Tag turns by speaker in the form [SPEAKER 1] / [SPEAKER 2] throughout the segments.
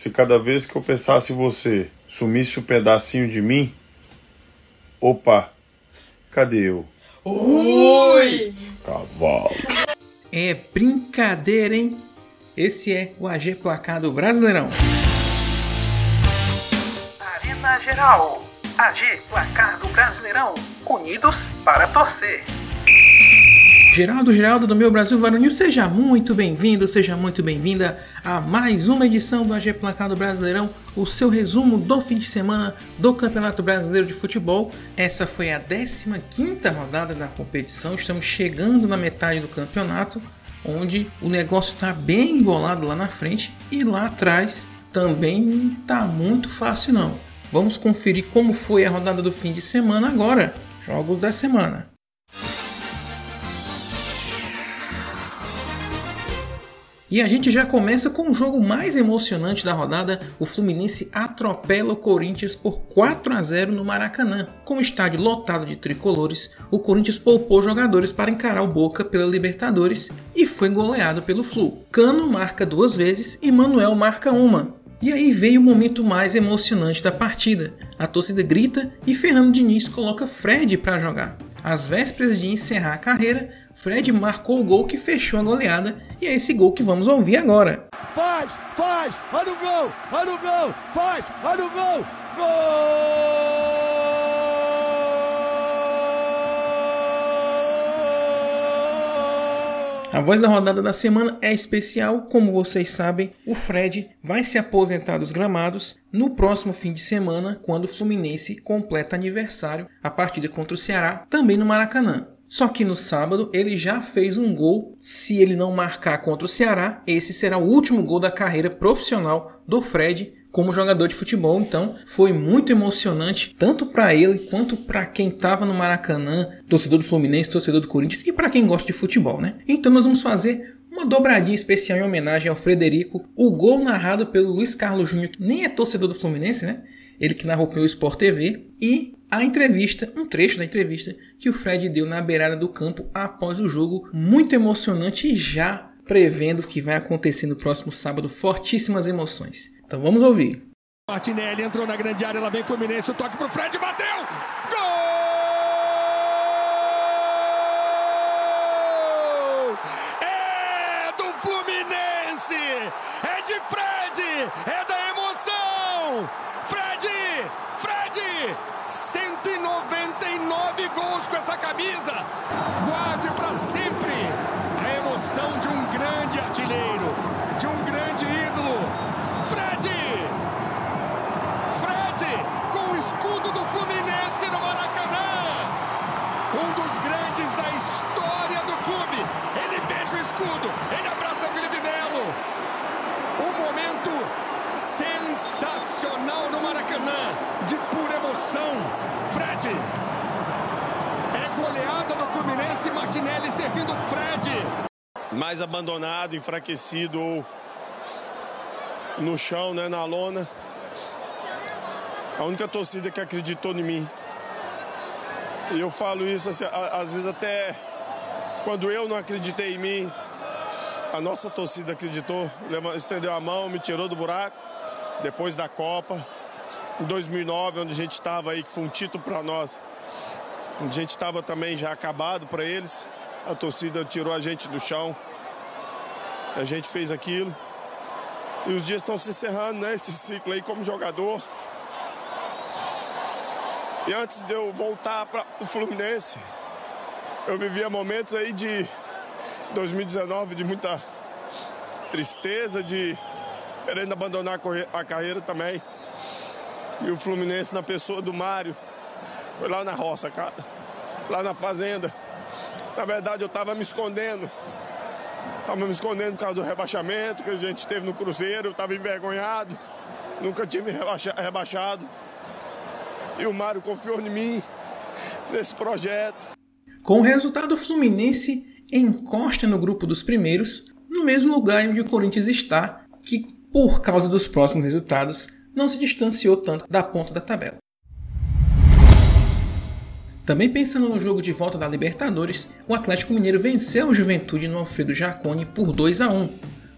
[SPEAKER 1] Se cada vez que eu pensasse em você sumisse um pedacinho de mim, opa, cadê eu?
[SPEAKER 2] Ui!
[SPEAKER 1] Cavalo.
[SPEAKER 2] É brincadeira, hein? Esse é o AG Placar do Brasileirão.
[SPEAKER 3] Arena Geral. AG Placar do Brasileirão. Unidos para torcer.
[SPEAKER 2] Geraldo Geraldo do meu Brasil Varonil, seja muito bem-vindo, seja muito bem-vinda a mais uma edição do AG Placar do Brasileirão, o seu resumo do fim de semana do Campeonato Brasileiro de Futebol. Essa foi a 15ª rodada da competição, estamos chegando na metade do campeonato, onde o negócio está bem embolado lá na frente e lá atrás também não está muito fácil não. Vamos conferir como foi a rodada do fim de semana agora, jogos da semana. E a gente já começa com o jogo mais emocionante da rodada. O Fluminense atropela o Corinthians por 4 a 0 no Maracanã. Com o estádio lotado de tricolores, o Corinthians poupou jogadores para encarar o Boca pela Libertadores e foi goleado pelo Flu. Cano marca duas vezes e Manuel marca uma. E aí veio o momento mais emocionante da partida. A torcida grita e Fernando Diniz coloca Fred para jogar. Às vésperas de encerrar a carreira, Fred marcou o gol que fechou a goleada e é esse gol que vamos ouvir agora.
[SPEAKER 4] Faz, faz, olha o gol, olha o gol, faz, olha o gol, gol!
[SPEAKER 2] A voz da rodada da semana é especial, como vocês sabem, o Fred vai se aposentar dos gramados no próximo fim de semana, quando o Fluminense completa aniversário, a partida contra o Ceará, também no Maracanã. Só que no sábado ele já fez um gol. Se ele não marcar contra o Ceará, esse será o último gol da carreira profissional do Fred como jogador de futebol. Então foi muito emocionante, tanto para ele quanto para quem estava no Maracanã, torcedor do Fluminense, torcedor do Corinthians e para quem gosta de futebol, né? Então nós vamos fazer uma dobradinha especial em homenagem ao Frederico, o gol narrado pelo Luiz Carlos Júnior, que nem é torcedor do Fluminense, né? Ele que narrou pelo Sport TV, e a entrevista, um trecho da entrevista que o Fred deu na beirada do campo após o jogo, muito emocionante e já prevendo o que vai acontecer no próximo sábado, fortíssimas emoções. Então vamos ouvir.
[SPEAKER 5] Martinelli entrou na grande área, lá vem Fluminense, o toque pro Fred, bateu! Gol! É do Fluminense! É de Fred! É da emoção! Fred! Fred! 199 gols com essa camisa. Guarde para sempre a emoção de um grande artilheiro, de um grande ídolo. Fred! Fred com o escudo do Fluminense no Maracanã. Um dos grandes da história do clube. Ele beija o escudo, ele abraça Felipe Melo. Um momento sensacional no Maracanã, de pura emoção. Fred. Fluminense, Martinelli servindo Fred.
[SPEAKER 1] Mais abandonado, enfraquecido ou no chão, né, na lona. A única torcida que acreditou em mim. E eu falo isso assim, às vezes até quando eu não acreditei em mim, a nossa torcida acreditou, estendeu a mão, me tirou do buraco depois da Copa. Em 2009, onde a gente estava aí, que foi um título para nós, a gente estava também já acabado para eles, a torcida tirou a gente do chão. A gente fez aquilo. E os dias estão se encerrando, né? Esse ciclo aí como jogador. E antes de eu voltar para o Fluminense, eu vivia momentos aí de 2019 de muita tristeza, de querendo abandonar a carreira também. E o Fluminense, na pessoa do Mário, foi lá na roça, cara. Lá na fazenda. Na verdade, eu tava me escondendo. Tava me escondendo por causa do rebaixamento que a gente teve no Cruzeiro. Eu tava envergonhado. Nunca tinha me rebaixa- rebaixado. E o Mário confiou em mim, nesse projeto.
[SPEAKER 2] Com o resultado, o Fluminense encosta no grupo dos primeiros, no mesmo lugar onde o Corinthians está, que por causa dos próximos resultados não se distanciou tanto da ponta da tabela. Também pensando no jogo de volta da Libertadores, o Atlético Mineiro venceu o Juventude no Alfredo Jaconi por 2 a 1.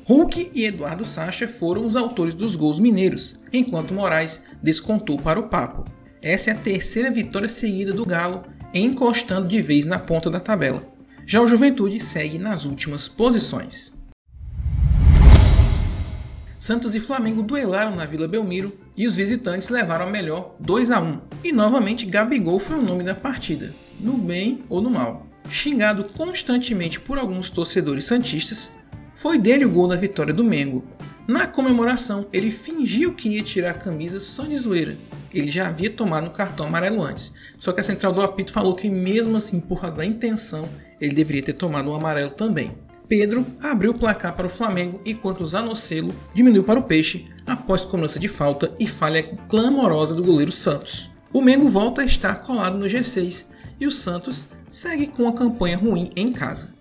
[SPEAKER 2] Hulk e Eduardo Sacha foram os autores dos gols mineiros, enquanto Moraes descontou para o Papo. Essa é a terceira vitória seguida do Galo, encostando de vez na ponta da tabela. Já o Juventude segue nas últimas posições. Santos e Flamengo duelaram na Vila Belmiro e os visitantes levaram a melhor 2 a 1. E novamente Gabigol foi o nome da partida, no bem ou no mal. Xingado constantemente por alguns torcedores santistas, foi dele o gol da vitória do Mengo. Na comemoração, ele fingiu que ia tirar a camisa só de zoeira. Ele já havia tomado um cartão amarelo antes, só que a central do apito falou que mesmo assim, por causa da intenção, ele deveria ter tomado um amarelo também. Pedro abriu o placar para o Flamengo enquanto Zanocelo diminuiu para o Peixe após cobrança de falta e falha clamorosa do goleiro Santos. O Mengo volta a estar colado no G6 e o Santos segue com a campanha ruim em casa.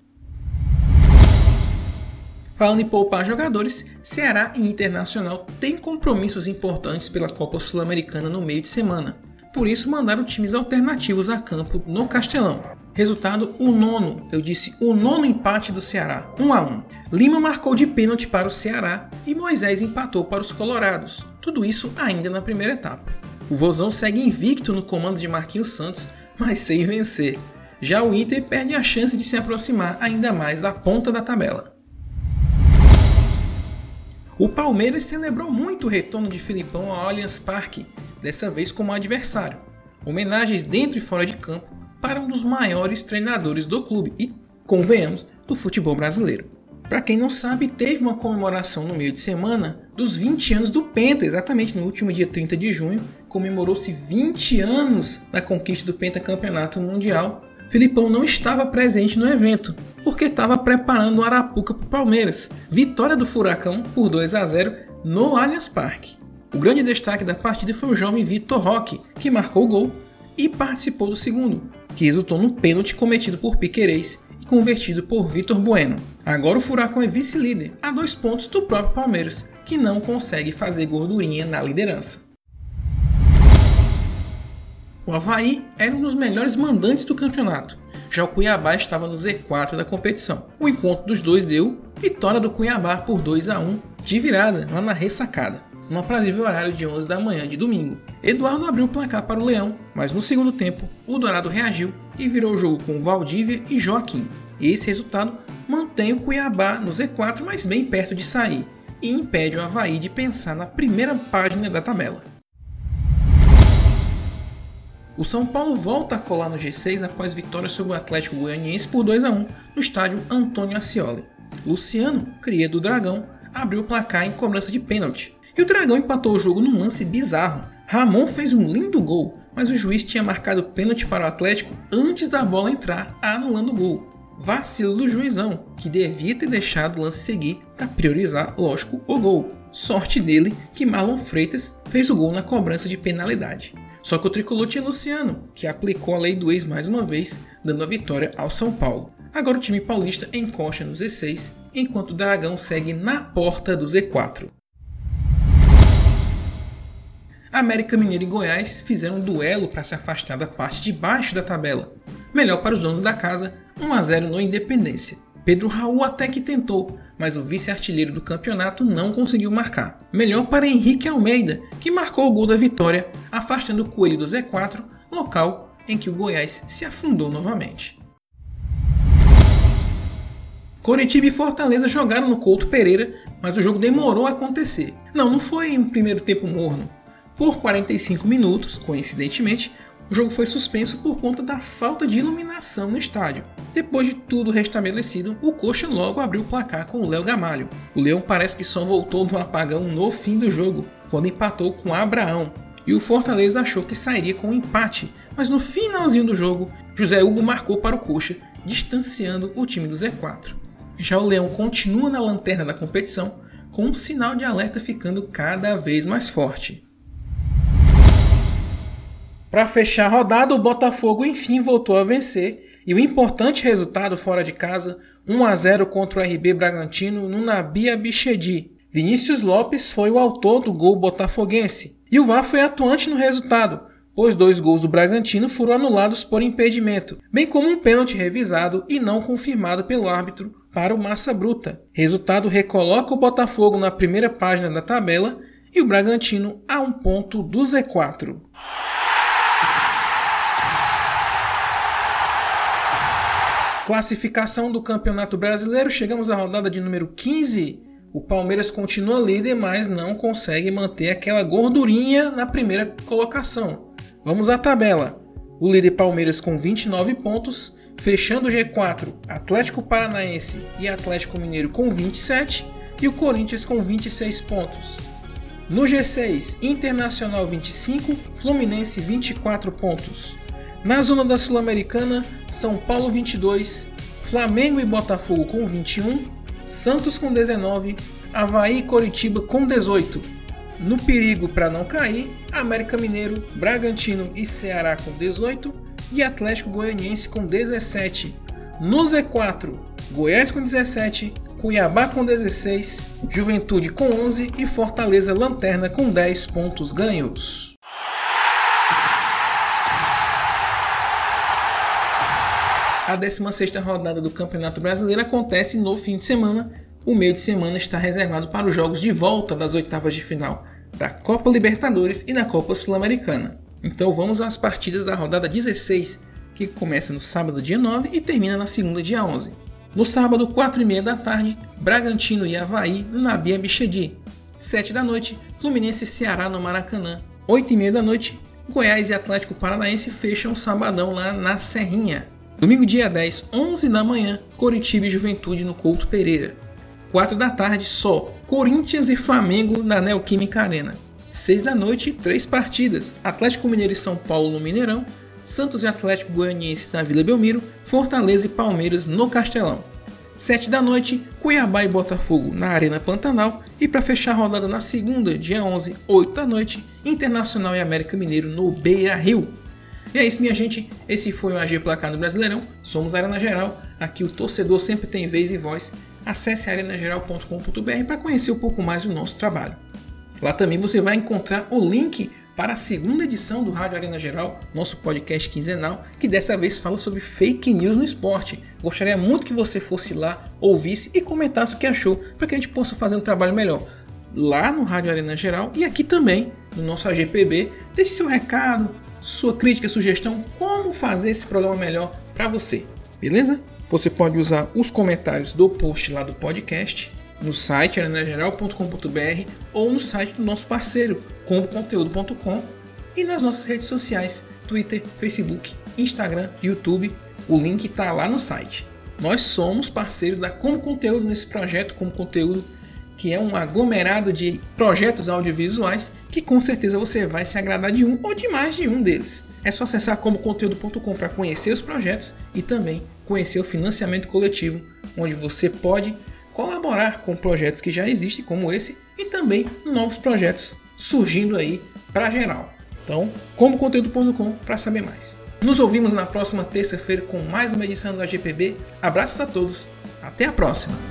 [SPEAKER 2] Falando em poupar jogadores, Ceará e Internacional têm compromissos importantes pela Copa Sul-Americana no meio de semana. Por isso mandaram times alternativos a campo no Castelão. Resultado: o nono, eu disse o nono empate do Ceará, 1 a 1. Lima marcou de pênalti para o Ceará e Moisés empatou para os Colorados. Tudo isso ainda na primeira etapa. O Vozão segue invicto no comando de Marquinhos Santos, mas sem vencer. Já o Inter perde a chance de se aproximar ainda mais da ponta da tabela. O Palmeiras celebrou muito o retorno de Filipão ao Allianz Parque, dessa vez como adversário. Homenagens dentro e fora de campo para um dos maiores treinadores do clube e, convenhamos, do futebol brasileiro. Para quem não sabe, teve uma comemoração no meio de semana dos 20 anos do Penta, exatamente no último dia 30 de junho, comemorou-se 20 anos da conquista do Pentacampeonato Mundial. Filipão não estava presente no evento, porque estava preparando o Arapuca para o Palmeiras. Vitória do Furacão por 2 a 0 no Allianz Parque. O grande destaque da partida foi o jovem Vitor Roque, que marcou o gol e participou do segundo, que resultou num pênalti cometido por Piquerez e convertido por Vitor Bueno. Agora o Furacão é vice-líder, a dois pontos do próprio Palmeiras, que não consegue fazer gordurinha na liderança. O Havaí era um dos melhores mandantes do campeonato, já o Cuiabá estava no Z4 da competição. O encontro dos dois deu vitória do Cuiabá por 2 a 1 de virada lá na ressacada, no aprazível horário de 11 da manhã de domingo. Eduardo abriu o placar para o Leão, mas no segundo tempo o Dourado reagiu e virou o jogo com Valdívia e Joaquim. Esse resultado mantém o Cuiabá no Z4, mas bem perto de sair, e impede o Havaí de pensar na primeira página da tabela. O São Paulo volta a colar no G6 após vitória sobre o Atlético Goianiense por 2 a 1 no estádio Antônio Ascioli. Luciano, cria do Dragão, abriu o placar em cobrança de pênalti. E o Dragão empatou o jogo num lance bizarro. Ramon fez um lindo gol, mas o juiz tinha marcado pênalti para o Atlético antes da bola entrar, anulando o gol. Vacilo do juizão, que devia ter deixado o lance seguir para priorizar, lógico, o gol. Sorte dele que Marlon Freitas fez o gol na cobrança de penalidade. Só que o tricolor tinha Luciano, que aplicou a lei do ex mais uma vez, dando a vitória ao São Paulo. Agora o time paulista encosta no Z6, enquanto o Dragão segue na porta do Z4. América Mineiro e Goiás fizeram um duelo para se afastar da parte de baixo da tabela. Melhor para os donos da casa, 1 a 0 no Independência. Pedro Raul até que tentou, mas o vice-artilheiro do campeonato não conseguiu marcar. Melhor para Henrique Almeida, que marcou o gol da vitória, afastando o Coelho do Z4, local em que o Goiás se afundou novamente. Coritiba e Fortaleza jogaram no Couto Pereira, mas o jogo demorou a acontecer. Não, não foi um primeiro tempo morno. Por 45 minutos, coincidentemente, o jogo foi suspenso por conta da falta de iluminação no estádio. Depois de tudo restabelecido, o Coxa logo abriu o placar com o Léo Gamalho. O Leão parece que só voltou do apagão no fim do jogo, quando empatou com Abraão. E o Fortaleza achou que sairia com um empate, mas no finalzinho do jogo, José Hugo marcou para o Coxa, distanciando o time do Z4. Já o Leão continua na lanterna da competição, com um sinal de alerta ficando cada vez mais forte. Para fechar a rodada, o Botafogo enfim voltou a vencer e o importante resultado fora de casa, 1 a 0 contra o RB Bragantino no Nabia Bichedi. Vinícius Lopes foi o autor do gol botafoguense e o VAR foi atuante no resultado, pois dois gols do Bragantino foram anulados por impedimento, bem como um pênalti revisado e não confirmado pelo árbitro para o Massa Bruta. Resultado recoloca o Botafogo na primeira página da tabela e o Bragantino a um ponto do Z4. Classificação do Campeonato Brasileiro, chegamos à rodada de número 15. O Palmeiras continua líder, mas não consegue manter aquela gordurinha na primeira colocação. Vamos à tabela. O líder Palmeiras com 29 pontos, fechando o G4, Atlético Paranaense e Atlético Mineiro com 27 e o Corinthians com 26 pontos. No G6, Internacional 25, Fluminense 24 pontos. Na zona da Sul-Americana, São Paulo 22, Flamengo e Botafogo com 21, Santos com 19, Havaí e Coritiba com 18. No perigo para não cair, América Mineiro, Bragantino e Ceará com 18 e Atlético Goianiense com 17. No Z4, Goiás com 17, Cuiabá com 16, Juventude com 11 e Fortaleza Lanterna com 10 pontos ganhos. A 16ª rodada do Campeonato Brasileiro acontece no fim de semana. O meio de semana está reservado para os jogos de volta das oitavas de final da Copa Libertadores e da Copa Sul-Americana. Então vamos às partidas da rodada 16, que começa no sábado dia 9 e termina na segunda dia 11. No sábado, 4 e meia da tarde, Bragantino e Havaí no Nabia Bichedi. 7 da noite, Fluminense e Ceará no Maracanã. 8 e meia da noite, Goiás e Atlético Paranaense fecham o sabadão lá na Serrinha. Domingo, dia 10, 11 da manhã, Coritiba e Juventude no Couto Pereira. 4 da tarde, só Corinthians e Flamengo na Neoquímica Arena. 6 da noite, três partidas: Atlético Mineiro e São Paulo no Mineirão, Santos e Atlético Goianiense na Vila Belmiro, Fortaleza e Palmeiras no Castelão. 7 da noite, Cuiabá e Botafogo na Arena Pantanal e para fechar a rodada na segunda, dia 11, 8 da noite, Internacional e América Mineiro no Beira Rio. E é isso, minha gente. Esse foi o AG Placar no Brasileirão. Somos Arena Geral. Aqui o torcedor sempre tem vez e voz. Acesse arenageral.com.br para conhecer um pouco mais do nosso trabalho. Lá também você vai encontrar o link para a segunda edição do Rádio Arena Geral, nosso podcast quinzenal, que dessa vez fala sobre fake news no esporte. Gostaria muito que você fosse lá, ouvisse e comentasse o que achou, para que a gente possa fazer um trabalho melhor. Lá no Rádio Arena Geral e aqui também no nosso AGPB. Deixe seu recado, sua crítica, sugestão, como fazer esse programa melhor para você, beleza? Você pode usar os comentários do post lá do podcast no site arenageral.com.br ou no site do nosso parceiro comboconteúdo.com e nas nossas redes sociais Twitter, Facebook, Instagram, YouTube. O link está lá no site. Nós somos parceiros da Como Conteúdo nesse projeto Como Conteúdo que é um aglomerado de projetos audiovisuais que com certeza você vai se agradar de um ou de mais de um deles. É só acessar comoconteúdo.com para conhecer os projetos e também conhecer o financiamento coletivo, onde você pode colaborar com projetos que já existem, como esse, e também novos projetos surgindo aí para geral. Então, comoconteúdo.com para saber mais. Nos ouvimos na próxima terça-feira com mais uma edição do AGPB. Abraços a todos, até a próxima!